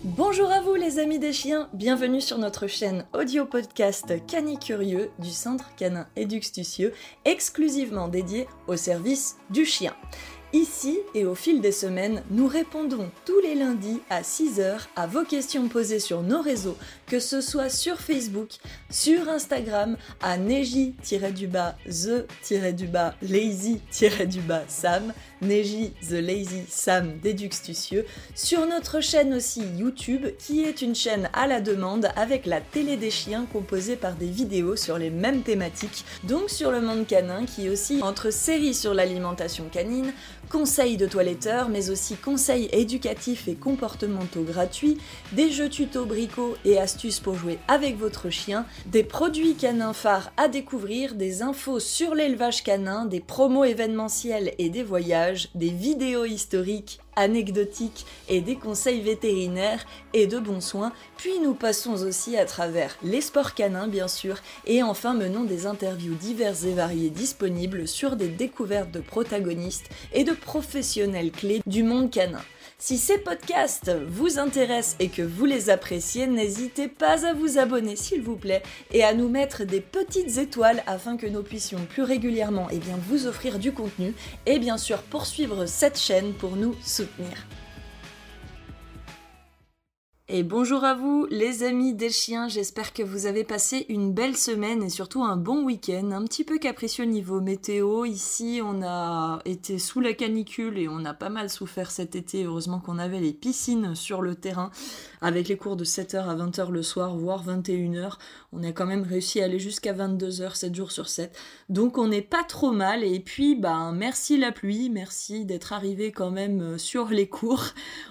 Bonjour à vous les amis des chiens, bienvenue sur notre chaîne audio podcast Canicurieux du Centre Canin Éduxtucieux, exclusivement dédié au service du chien. Ici et au fil des semaines, nous répondons tous les lundis à 6h à vos questions posées sur nos réseaux, que ce soit sur Facebook, sur Instagram, à neji-du-bas, the-du-bas, lazy-du-bas, Sam, Neji the Lazy Sam Déduxtucieux, sur notre chaîne aussi YouTube, qui est une chaîne à la demande avec la télé des chiens composée par des vidéos sur les mêmes thématiques, donc sur le monde canin, qui aussi entre séries sur l'alimentation canine, conseils de toiletteurs, mais aussi conseils éducatifs et comportementaux gratuits, des jeux tuto bricots et astuces pour jouer avec votre chien, des produits canins phares à découvrir, des infos sur l'élevage canin, des promos événementiels et des voyages, des vidéos historiques anecdotiques et des conseils vétérinaires et de bons soins, puis nous passons aussi à travers les sports canins bien sûr, et enfin menons des interviews diverses et variées disponibles sur des découvertes de protagonistes et de professionnels clés du monde canin. Si ces podcasts vous intéressent et que vous les appréciez, n'hésitez pas à vous abonner s'il vous plaît et à nous mettre des petites étoiles afin que nous puissions plus régulièrement eh vous offrir du contenu et bien sûr poursuivre cette chaîne pour nous soutenir. Et bonjour à vous les amis des chiens, j'espère que vous avez passé une belle semaine et surtout un bon week-end, un petit peu capricieux niveau météo. Ici on a été sous la canicule et on a pas mal souffert cet été, heureusement qu'on avait les piscines sur le terrain avec les cours de 7h à 20h le soir, voire 21h. On a quand même réussi à aller jusqu'à 22h 7 jours sur 7. Donc on n'est pas trop mal et puis ben merci la pluie, merci d'être arrivé quand même euh, sur les cours.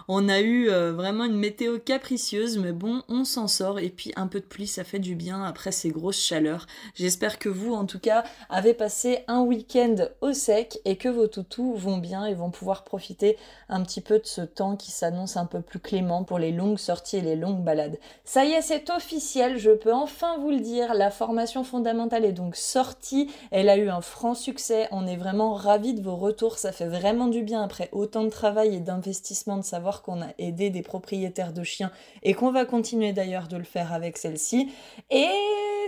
On a eu euh, vraiment une météo capricieuse mais bon, on s'en sort. Et puis un peu de pluie, ça fait du bien après ces grosses chaleurs. J'espère que vous, en tout cas, avez passé un week-end au sec et que vos toutous vont bien et vont pouvoir profiter un petit peu de ce temps qui s'annonce un peu plus clément pour les longues sorties et les longues balades. Ça y est, c'est officiel, je peux enfin vous le dire. La formation fondamentale est donc sortie. Elle a eu un franc succès. On est vraiment ravis de vos retours. Ça fait vraiment du bien après autant de travail et d'investissement de savoir qu'on a aidé des propriétaires de chiens et qu'on va continuer d'ailleurs de le faire avec celle-ci. Et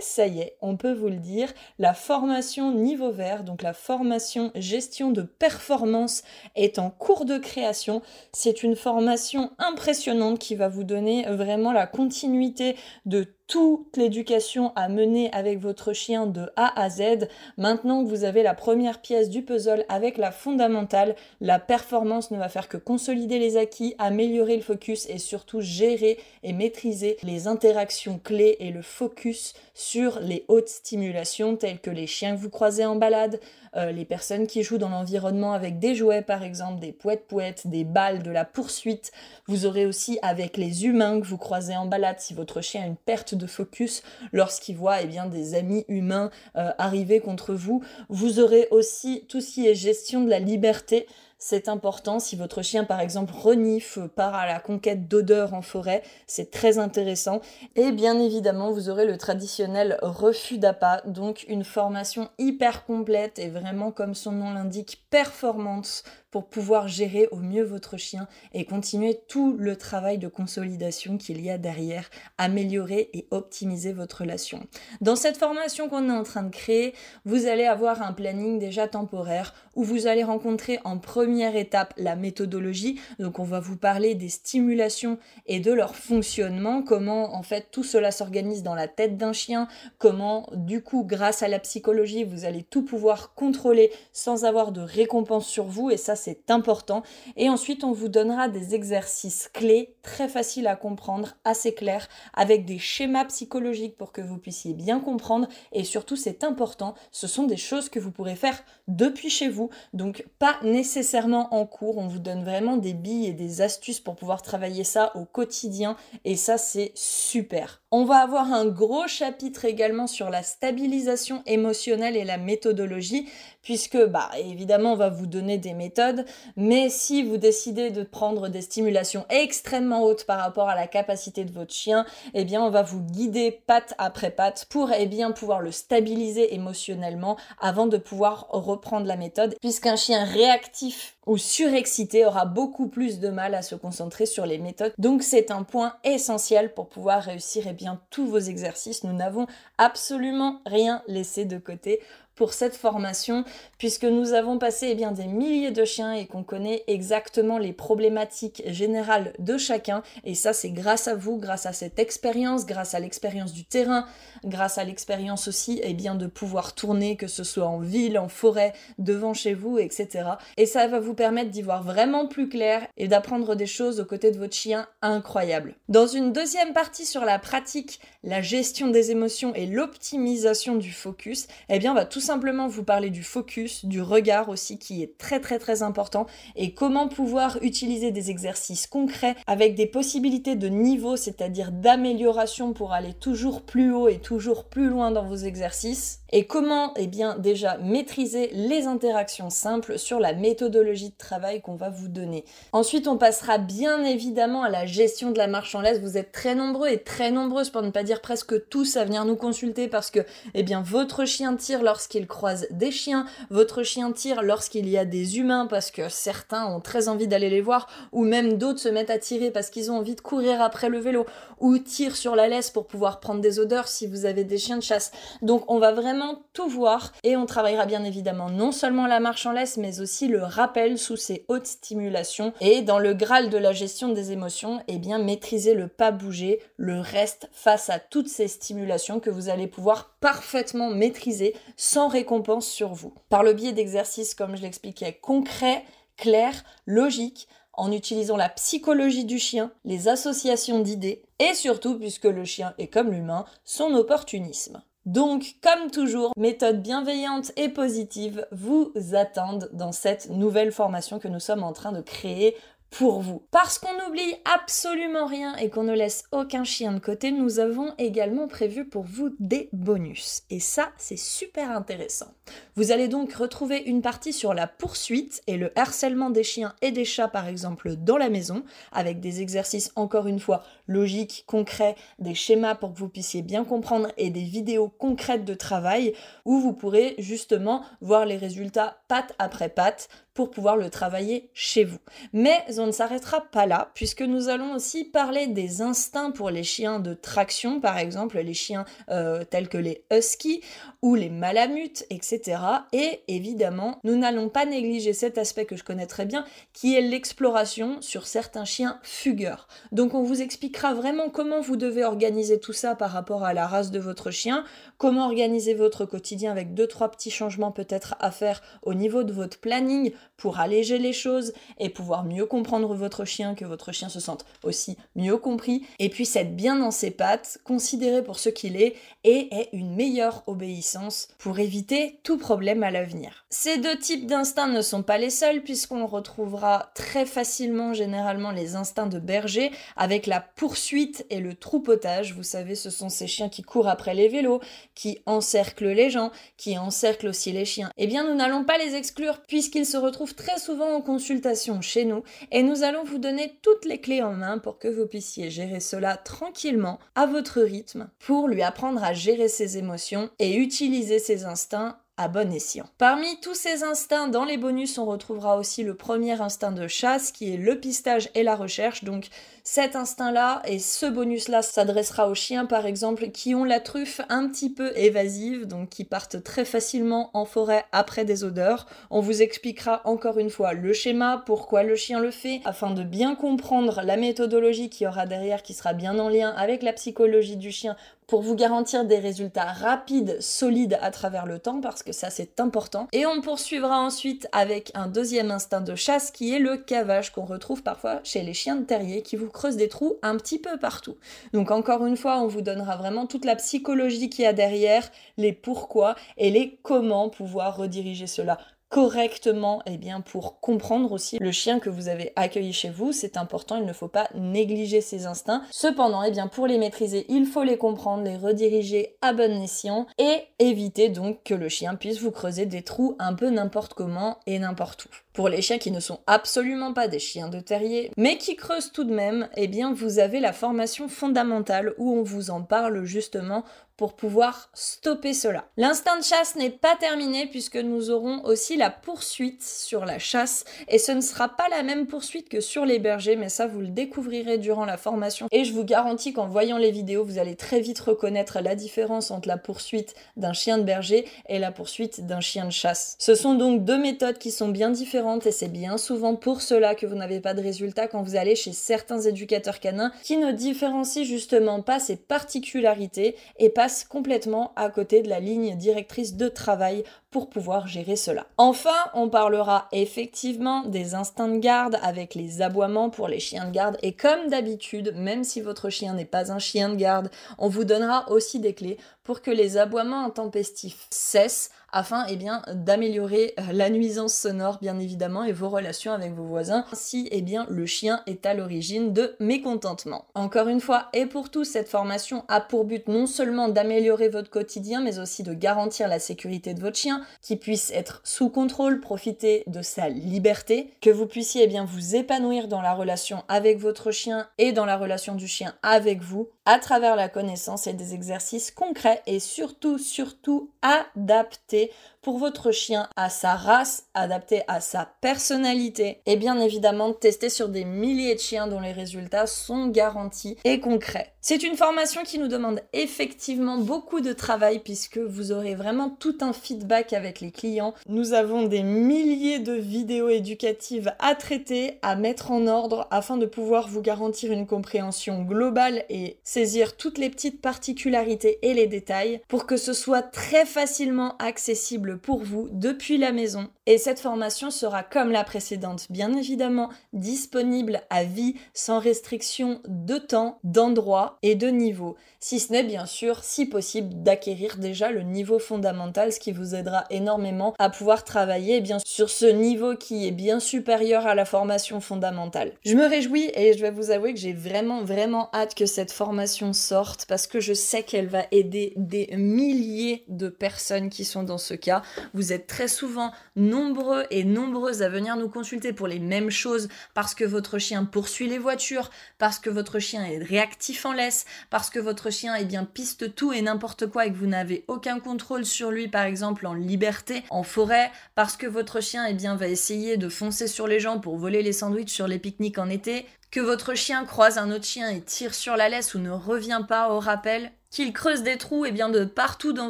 ça y est, on peut vous le dire, la formation niveau vert, donc la formation gestion de performance est en cours de création. C'est une formation impressionnante qui va vous donner vraiment la continuité de toute l'éducation à mener avec votre chien de A à Z. Maintenant que vous avez la première pièce du puzzle avec la fondamentale, la performance ne va faire que consolider les acquis, améliorer le focus et surtout gérer et maîtriser les interactions clés et le focus sur les hautes stimulations telles que les chiens que vous croisez en balade, euh, les personnes qui jouent dans l'environnement avec des jouets par exemple, des poètes-poètes, des balles, de la poursuite. Vous aurez aussi avec les humains que vous croisez en balade si votre chien a une perte de focus lorsqu'il voit eh bien, des amis humains euh, arriver contre vous. Vous aurez aussi tout ce qui est gestion de la liberté c'est important. Si votre chien, par exemple, renifle, part à la conquête d'odeurs en forêt, c'est très intéressant. Et bien évidemment, vous aurez le traditionnel refus d'appât, donc une formation hyper complète et vraiment, comme son nom l'indique, performance pour pouvoir gérer au mieux votre chien et continuer tout le travail de consolidation qu'il y a derrière, améliorer et optimiser votre relation. Dans cette formation qu'on est en train de créer, vous allez avoir un planning déjà temporaire où vous allez rencontrer en première étape la méthodologie. Donc on va vous parler des stimulations et de leur fonctionnement, comment en fait tout cela s'organise dans la tête d'un chien, comment du coup grâce à la psychologie vous allez tout pouvoir contrôler sans avoir de récompense sur vous et ça c'est important. Et ensuite, on vous donnera des exercices clés, très faciles à comprendre, assez clairs, avec des schémas psychologiques pour que vous puissiez bien comprendre. Et surtout, c'est important, ce sont des choses que vous pourrez faire depuis chez vous, donc pas nécessairement en cours. On vous donne vraiment des billes et des astuces pour pouvoir travailler ça au quotidien. Et ça, c'est super. On va avoir un gros chapitre également sur la stabilisation émotionnelle et la méthodologie, puisque bah évidemment on va vous donner des méthodes, mais si vous décidez de prendre des stimulations extrêmement hautes par rapport à la capacité de votre chien, eh bien on va vous guider patte après patte pour eh bien pouvoir le stabiliser émotionnellement avant de pouvoir reprendre la méthode, puisqu'un chien réactif ou surexcité aura beaucoup plus de mal à se concentrer sur les méthodes. Donc c'est un point essentiel pour pouvoir réussir eh bien tous vos exercices. Nous n'avons absolument rien laissé de côté pour cette formation puisque nous avons passé eh bien, des milliers de chiens et qu'on connaît exactement les problématiques générales de chacun. Et ça, c'est grâce à vous, grâce à cette expérience, grâce à l'expérience du terrain, grâce à l'expérience aussi eh bien, de pouvoir tourner, que ce soit en ville, en forêt, devant chez vous, etc. Et ça va vous permettre d'y voir vraiment plus clair et d'apprendre des choses aux côtés de votre chien incroyables. Dans une deuxième partie sur la pratique, la gestion des émotions et l'optimisation du focus, eh bien, on va tout simplement vous parler du focus, du regard aussi qui est très très très important et comment pouvoir utiliser des exercices concrets avec des possibilités de niveau, c'est-à-dire d'amélioration pour aller toujours plus haut et toujours plus loin dans vos exercices et comment eh bien déjà maîtriser les interactions simples sur la méthodologie de travail qu'on va vous donner. Ensuite, on passera bien évidemment à la gestion de la laisse. Vous êtes très nombreux et très nombreuses pour ne pas dire presque tous à venir nous consulter parce que eh bien votre chien tire lorsqu'il croise des chiens, votre chien tire lorsqu'il y a des humains parce que certains ont très envie d'aller les voir ou même d'autres se mettent à tirer parce qu'ils ont envie de courir après le vélo ou tirent sur la laisse pour pouvoir prendre des odeurs si vous avez des chiens de chasse. Donc on va vraiment tout voir et on travaillera bien évidemment non seulement la marche en laisse mais aussi le rappel sous ces hautes stimulations et dans le graal de la gestion des émotions, et eh bien maîtriser le pas bouger, le reste face à toutes ces stimulations que vous allez pouvoir parfaitement maîtriser sans récompense sur vous. Par le biais d'exercices comme je l'expliquais concrets, clairs, logiques, en utilisant la psychologie du chien, les associations d'idées et surtout, puisque le chien est comme l'humain, son opportunisme. Donc, comme toujours, méthode bienveillante et positive vous attendent dans cette nouvelle formation que nous sommes en train de créer pour vous. Parce qu'on n'oublie absolument rien et qu'on ne laisse aucun chien de côté, nous avons également prévu pour vous des bonus. Et ça, c'est super intéressant. Vous allez donc retrouver une partie sur la poursuite et le harcèlement des chiens et des chats, par exemple, dans la maison, avec des exercices, encore une fois, logiques, concrets, des schémas pour que vous puissiez bien comprendre et des vidéos concrètes de travail où vous pourrez justement voir les résultats patte après patte pour pouvoir le travailler chez vous. Mais on ne s'arrêtera pas là, puisque nous allons aussi parler des instincts pour les chiens de traction, par exemple les chiens euh, tels que les huskies ou les malamutes, etc. Et évidemment, nous n'allons pas négliger cet aspect que je connais très bien, qui est l'exploration sur certains chiens fugueurs. Donc on vous expliquera vraiment comment vous devez organiser tout ça par rapport à la race de votre chien, comment organiser votre quotidien avec deux trois petits changements peut-être à faire au niveau de votre planning pour alléger les choses et pouvoir mieux comprendre votre chien, que votre chien se sente aussi mieux compris, et puis être bien dans ses pattes, considéré pour ce qu'il est, et ait une meilleure obéissance pour éviter tout problème à l'avenir. Ces deux types d'instincts ne sont pas les seuls, puisqu'on retrouvera très facilement généralement les instincts de berger avec la poursuite et le troupotage. Vous savez, ce sont ces chiens qui courent après les vélos, qui encerclent les gens, qui encerclent aussi les chiens. Eh bien, nous n'allons pas les exclure puisqu'ils se retrouvent très souvent en consultation chez nous et nous allons vous donner toutes les clés en main pour que vous puissiez gérer cela tranquillement, à votre rythme, pour lui apprendre à gérer ses émotions et utiliser ses instincts à bon escient. Parmi tous ces instincts, dans les bonus, on retrouvera aussi le premier instinct de chasse qui est le pistage et la recherche. Donc cet instinct-là et ce bonus-là s'adressera aux chiens par exemple qui ont la truffe un petit peu évasive, donc qui partent très facilement en forêt après des odeurs. On vous expliquera encore une fois le schéma, pourquoi le chien le fait, afin de bien comprendre la méthodologie qui aura derrière, qui sera bien en lien avec la psychologie du chien pour vous garantir des résultats rapides, solides à travers le temps, parce que ça c'est important. Et on poursuivra ensuite avec un deuxième instinct de chasse qui est le cavage qu'on retrouve parfois chez les chiens de terrier qui vous creusent des trous un petit peu partout. Donc encore une fois, on vous donnera vraiment toute la psychologie qu'il y a derrière, les pourquoi et les comment pouvoir rediriger cela correctement, et eh bien pour comprendre aussi le chien que vous avez accueilli chez vous, c'est important, il ne faut pas négliger ses instincts. Cependant, eh bien pour les maîtriser, il faut les comprendre, les rediriger à bon escient et éviter donc que le chien puisse vous creuser des trous un peu n'importe comment et n'importe où. Pour les chiens qui ne sont absolument pas des chiens de terrier, mais qui creusent tout de même, eh bien vous avez la formation fondamentale où on vous en parle justement pour pouvoir stopper cela. L'instinct de chasse n'est pas terminé puisque nous aurons aussi la poursuite sur la chasse et ce ne sera pas la même poursuite que sur les bergers mais ça vous le découvrirez durant la formation et je vous garantis qu'en voyant les vidéos vous allez très vite reconnaître la différence entre la poursuite d'un chien de berger et la poursuite d'un chien de chasse. Ce sont donc deux méthodes qui sont bien différentes et c'est bien souvent pour cela que vous n'avez pas de résultat quand vous allez chez certains éducateurs canins qui ne différencient justement pas ces particularités et pas complètement à côté de la ligne directrice de travail pour pouvoir gérer cela. Enfin, on parlera effectivement des instincts de garde avec les aboiements pour les chiens de garde et comme d'habitude, même si votre chien n'est pas un chien de garde, on vous donnera aussi des clés pour que les aboiements intempestifs cessent afin eh bien d'améliorer euh, la nuisance sonore bien évidemment et vos relations avec vos voisins si eh bien le chien est à l'origine de mécontentement. Encore une fois et pour tous cette formation a pour but non seulement d'améliorer votre quotidien mais aussi de garantir la sécurité de votre chien, qui puisse être sous contrôle, profiter de sa liberté, que vous puissiez eh bien vous épanouir dans la relation avec votre chien et dans la relation du chien avec vous à travers la connaissance et des exercices concrets et surtout surtout adaptés pour votre chien à sa race, adapté à sa personnalité et bien évidemment tester sur des milliers de chiens dont les résultats sont garantis et concrets. C'est une formation qui nous demande effectivement beaucoup de travail puisque vous aurez vraiment tout un feedback avec les clients. Nous avons des milliers de vidéos éducatives à traiter, à mettre en ordre afin de pouvoir vous garantir une compréhension globale et saisir toutes les petites particularités et les détails pour que ce soit très facilement accessible pour vous depuis la maison. Et cette formation sera comme la précédente, bien évidemment disponible à vie sans restriction de temps, d'endroit et de niveau. Si ce n'est bien sûr, si possible, d'acquérir déjà le niveau fondamental, ce qui vous aidera énormément à pouvoir travailler eh bien sur ce niveau qui est bien supérieur à la formation fondamentale. Je me réjouis et je vais vous avouer que j'ai vraiment vraiment hâte que cette formation sorte parce que je sais qu'elle va aider des milliers de personnes qui sont dans ce cas. Vous êtes très souvent nombreux et nombreuses à venir nous consulter pour les mêmes choses parce que votre chien poursuit les voitures, parce que votre chien est réactif en laisse, parce que votre chien eh bien piste tout et n'importe quoi et que vous n'avez aucun contrôle sur lui par exemple en liberté, en forêt, parce que votre chien eh bien va essayer de foncer sur les gens pour voler les sandwichs sur les pique-niques en été, que votre chien croise un autre chien et tire sur la laisse ou ne revient pas au rappel, qu'il creuse des trous et bien de partout dans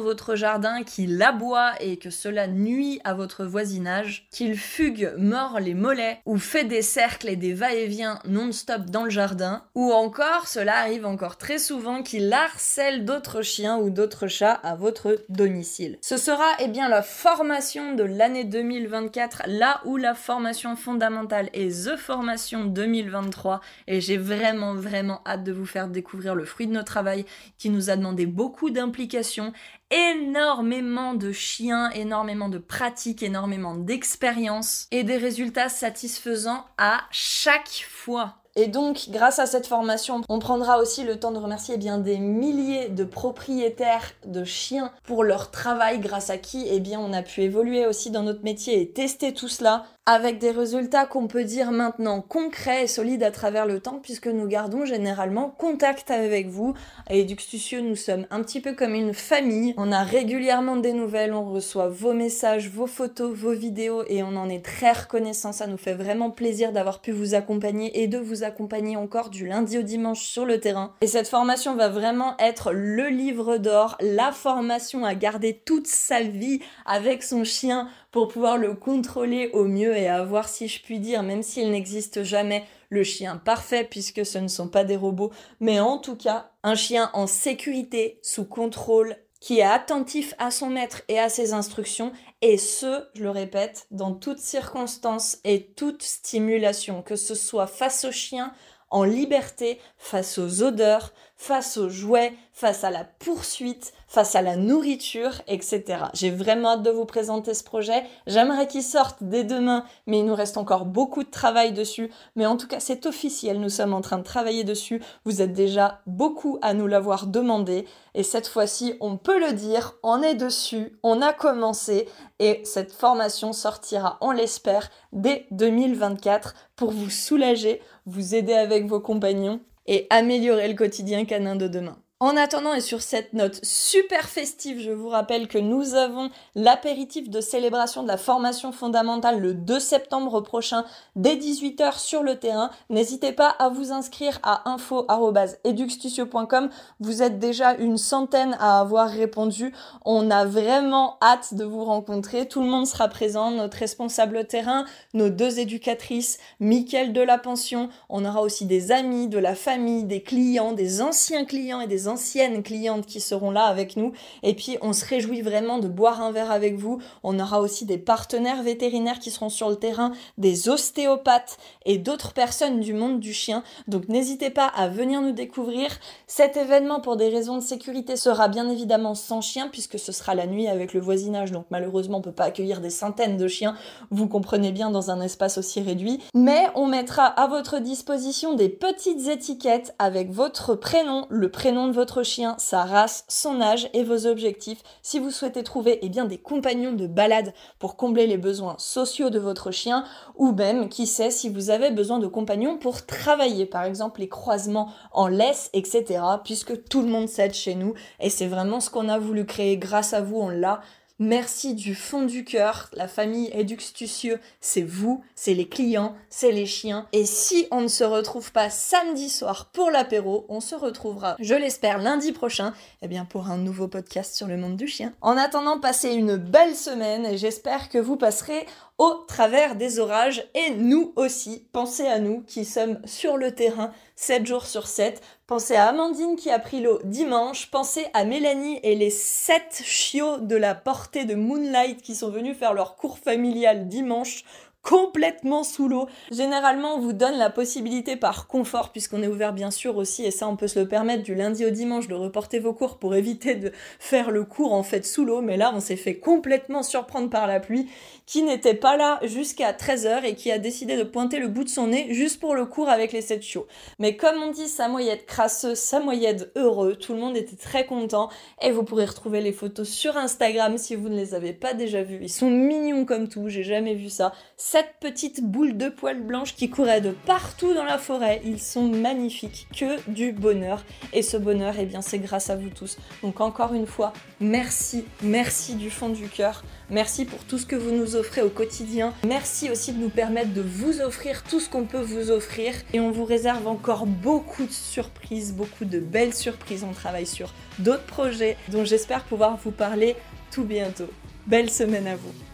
votre jardin, qu'il aboie et que cela nuit à votre voisinage, qu'il fugue mord les mollets ou fait des cercles et des va-et-vient non-stop dans le jardin, ou encore, cela arrive encore très souvent, qu'il harcèle d'autres chiens ou d'autres chats à votre domicile. Ce sera eh bien la formation de l'année 2024, là où la formation fondamentale est The Formation 2023 et j'ai vraiment vraiment hâte de vous faire découvrir le fruit de notre travail qui nous a demandé beaucoup d'implications, énormément de chiens, énormément de pratiques, énormément d'expériences et des résultats satisfaisants à chaque fois. Et donc, grâce à cette formation, on prendra aussi le temps de remercier eh bien, des milliers de propriétaires de chiens pour leur travail, grâce à qui eh bien, on a pu évoluer aussi dans notre métier et tester tout cela avec des résultats qu'on peut dire maintenant concrets et solides à travers le temps puisque nous gardons généralement contact avec vous. À Eduxtucio, nous sommes un petit peu comme une famille. On a régulièrement des nouvelles, on reçoit vos messages, vos photos, vos vidéos et on en est très reconnaissant. Ça nous fait vraiment plaisir d'avoir pu vous accompagner et de vous accompagner encore du lundi au dimanche sur le terrain. Et cette formation va vraiment être le livre d'or, la formation à garder toute sa vie avec son chien pour pouvoir le contrôler au mieux et avoir, si je puis dire, même s'il n'existe jamais, le chien parfait puisque ce ne sont pas des robots, mais en tout cas, un chien en sécurité, sous contrôle, qui est attentif à son maître et à ses instructions, et ce, je le répète, dans toutes circonstances et toute stimulation, que ce soit face au chien, en liberté, face aux odeurs, face aux jouets, face à la poursuite, face à la nourriture, etc. J'ai vraiment hâte de vous présenter ce projet. J'aimerais qu'il sorte dès demain, mais il nous reste encore beaucoup de travail dessus. Mais en tout cas, c'est officiel, nous sommes en train de travailler dessus. Vous êtes déjà beaucoup à nous l'avoir demandé. Et cette fois-ci, on peut le dire, on est dessus, on a commencé. Et cette formation sortira, on l'espère, dès 2024 pour vous soulager, vous aider avec vos compagnons et améliorer le quotidien canin de demain. En attendant et sur cette note super festive, je vous rappelle que nous avons l'apéritif de célébration de la formation fondamentale le 2 septembre prochain dès 18h sur le terrain. N'hésitez pas à vous inscrire à info@eduxtucio.com. Vous êtes déjà une centaine à avoir répondu. On a vraiment hâte de vous rencontrer. Tout le monde sera présent, notre responsable terrain, nos deux éducatrices, Mickaël de la pension. On aura aussi des amis, de la famille, des clients, des anciens clients et des anciennes clientes qui seront là avec nous. Et puis, on se réjouit vraiment de boire un verre avec vous. On aura aussi des partenaires vétérinaires qui seront sur le terrain, des ostéopathes et d'autres personnes du monde du chien. Donc, n'hésitez pas à venir nous découvrir. Cet événement, pour des raisons de sécurité, sera bien évidemment sans chien puisque ce sera la nuit avec le voisinage. Donc, malheureusement, on peut pas accueillir des centaines de chiens. Vous comprenez bien dans un espace aussi réduit. Mais on mettra à votre disposition des petites étiquettes avec votre prénom, le prénom de votre chien, sa race, son âge et vos objectifs si vous souhaitez trouver eh bien, des compagnons de balade pour combler les besoins sociaux de votre chien ou même, qui sait, si vous avez besoin de compagnons pour travailler, par exemple les croisements en laisse, etc. Puisque tout le monde s'aide chez nous et c'est vraiment ce qu'on a voulu créer grâce à vous, on l'a. Merci du fond du cœur. La famille Eduxtucieux, c'est vous, c'est les clients, c'est les chiens. Et si on ne se retrouve pas samedi soir pour l'apéro, on se retrouvera, je l'espère, lundi prochain, eh bien pour un nouveau podcast sur le monde du chien. En attendant, passez une belle semaine et j'espère que vous passerez au travers des orages et nous aussi, pensez à nous qui sommes sur le terrain 7 jours sur 7. Pensez à Amandine qui a pris l'eau dimanche. Pensez à Mélanie et les 7 chiots de la portée de Moonlight qui sont venus faire leur cours familial dimanche complètement sous l'eau. Généralement, on vous donne la possibilité par confort, puisqu'on est ouvert bien sûr aussi, et ça on peut se le permettre du lundi au dimanche de reporter vos cours pour éviter de faire le cours en fait sous l'eau, mais là on s'est fait complètement surprendre par la pluie, qui n'était pas là jusqu'à 13h et qui a décidé de pointer le bout de son nez juste pour le cours avec les 7 chiots. Mais comme on dit, sa moyette crasseuse, sa moyette heureux, tout le monde était très content, et vous pourrez retrouver les photos sur Instagram si vous ne les avez pas déjà vues. Ils sont mignons comme tout, j'ai jamais vu ça cette petite boule de poils blanches qui couraient de partout dans la forêt. Ils sont magnifiques, que du bonheur. Et ce bonheur, eh bien, c'est grâce à vous tous. Donc encore une fois, merci, merci du fond du cœur. Merci pour tout ce que vous nous offrez au quotidien. Merci aussi de nous permettre de vous offrir tout ce qu'on peut vous offrir. Et on vous réserve encore beaucoup de surprises, beaucoup de belles surprises. On travaille sur d'autres projets dont j'espère pouvoir vous parler tout bientôt. Belle semaine à vous.